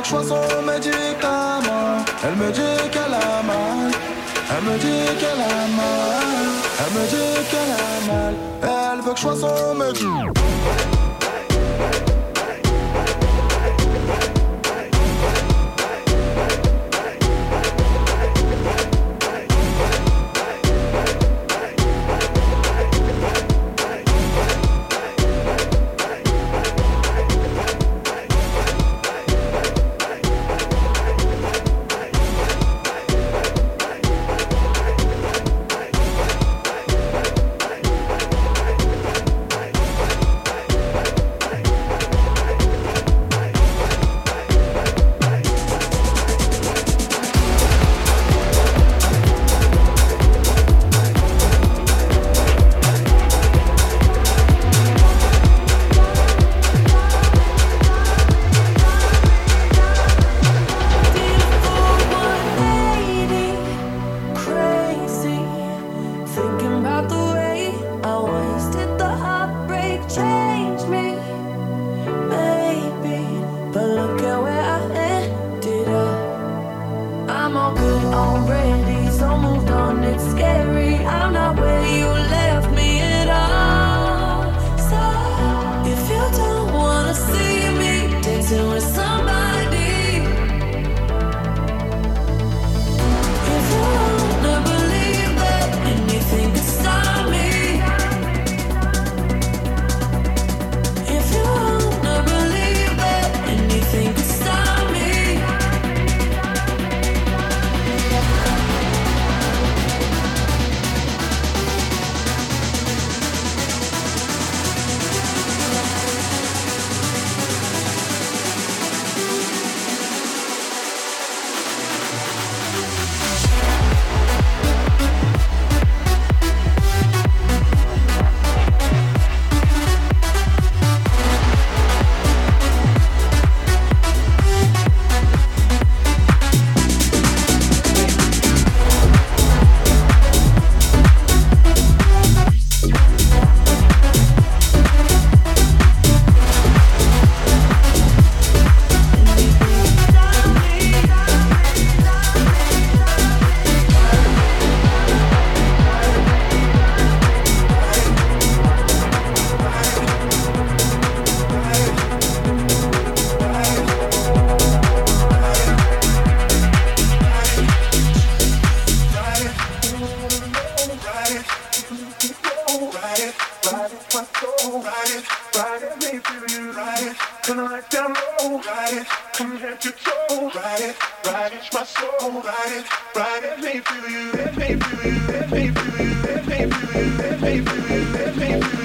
chaque choix son médicament. Elle me dit qu'elle a mal. Elle me dit qu'elle a mal. Elle me dit qu'elle a mal. Elle veut que je sois son médicament. Baby.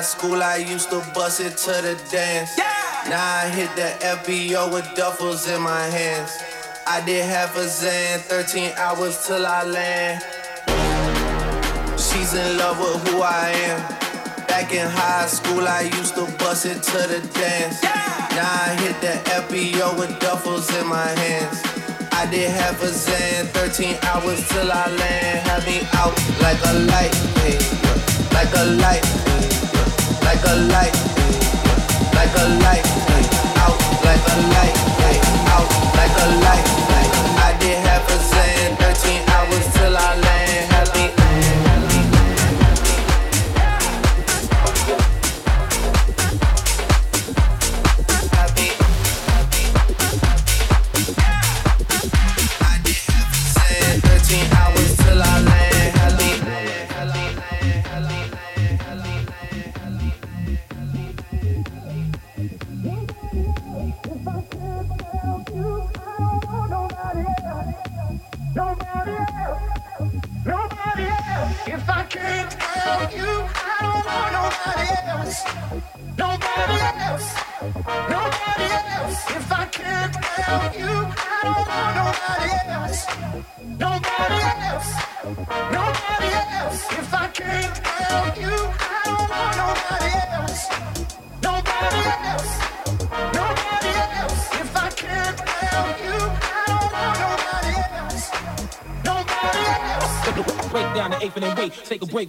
High school, I used to bust it to the dance. Now I hit the FBO with duffels in my hands. I did half a Xan, 13 hours till I land. She's in love with who I am. Back in high school, I used to bust it to the dance. Now I hit the FBO with duffels in my hands. I did half a Xan, 13 hours till I land. Have me out like a light, hey, like a light like a light, like a light, out like a light, out like a light. I take a break.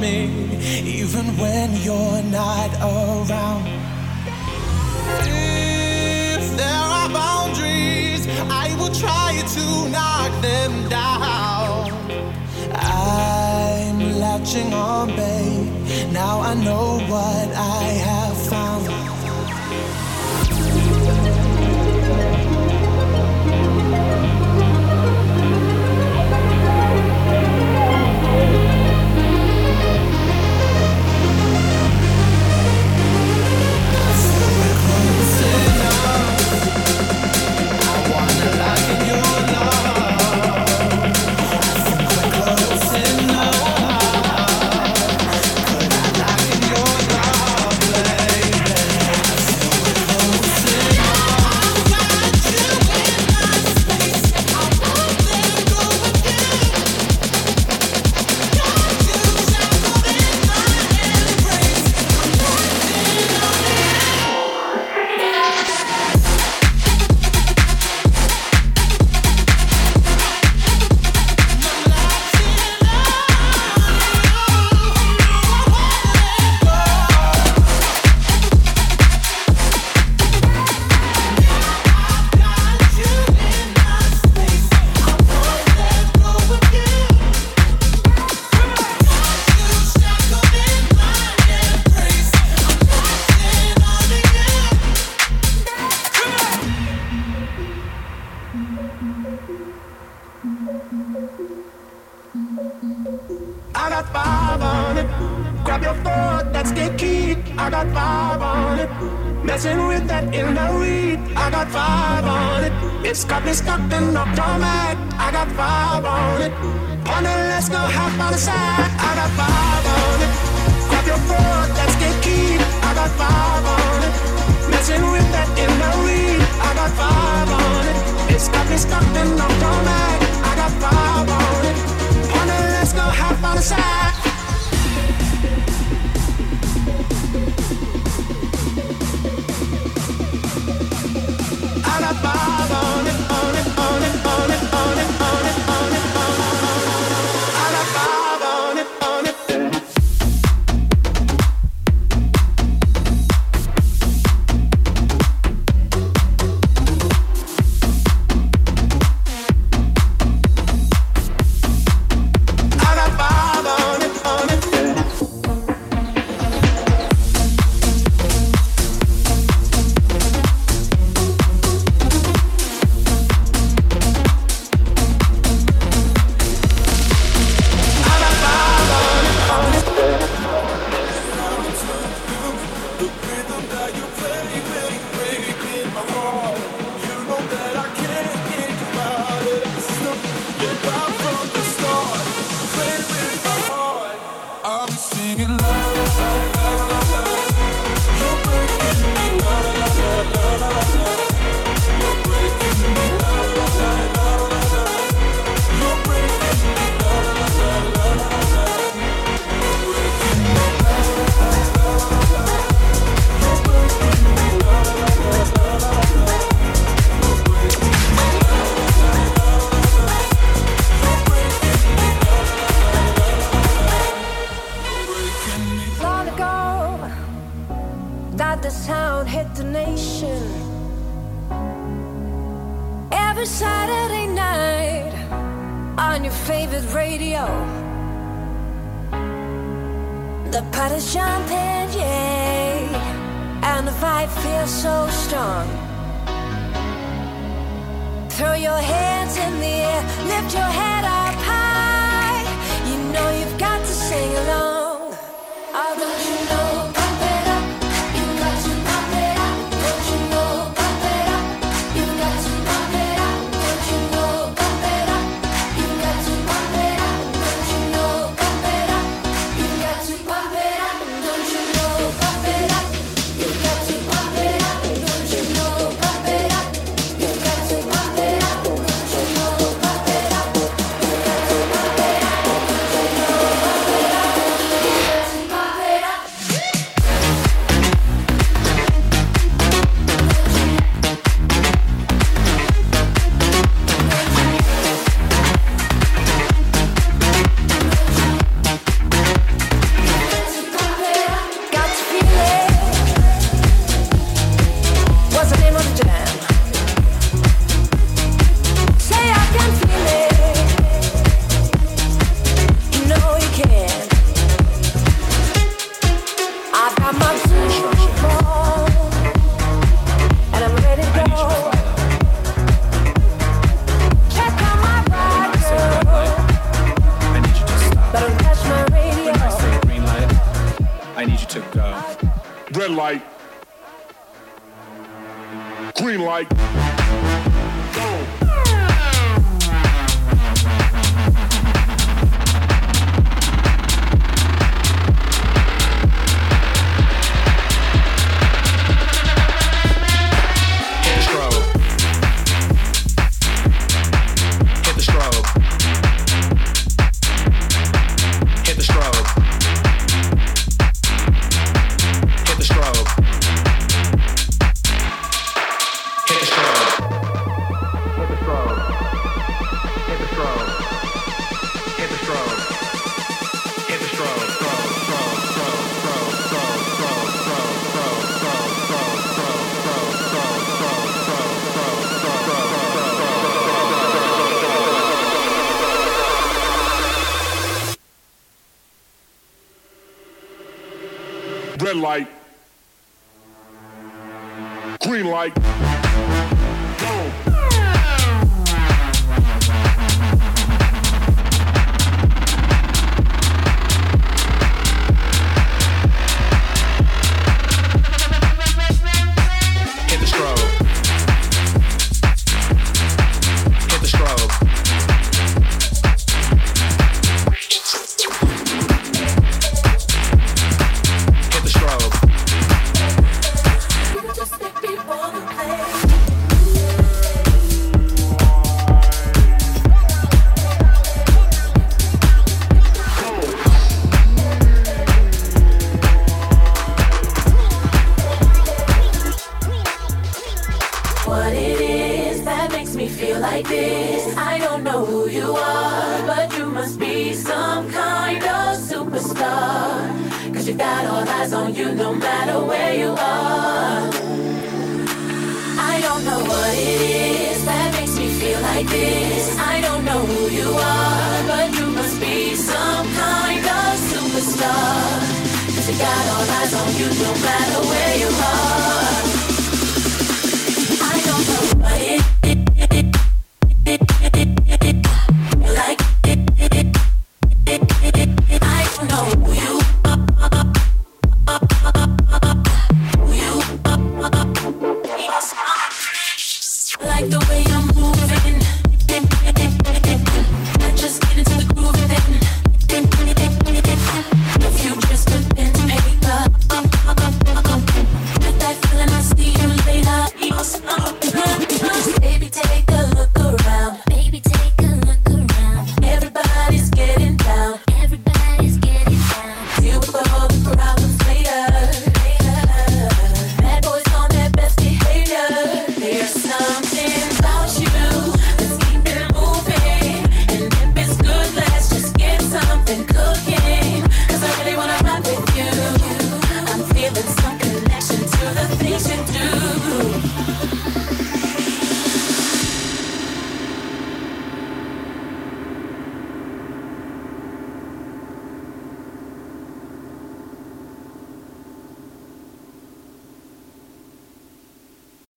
Me Foot, that's the key. I got five on it. Messing with that in the weed. I got five on it. It's got me stuck in automatic. I got five on it. Partner, let's go half on the side. I got five on it. Grab your foot, that's the key. I got five on it. Messing with that in the weed. I got five on it. It's got me stuck in automatic. I got five on it. Partner, let's go half on the side. Every Saturday night on your favorite radio. The party's jumping, yeah, and the vibe feels so strong. Throw your hands in the air, lift your head up high. You know you've got to sing along.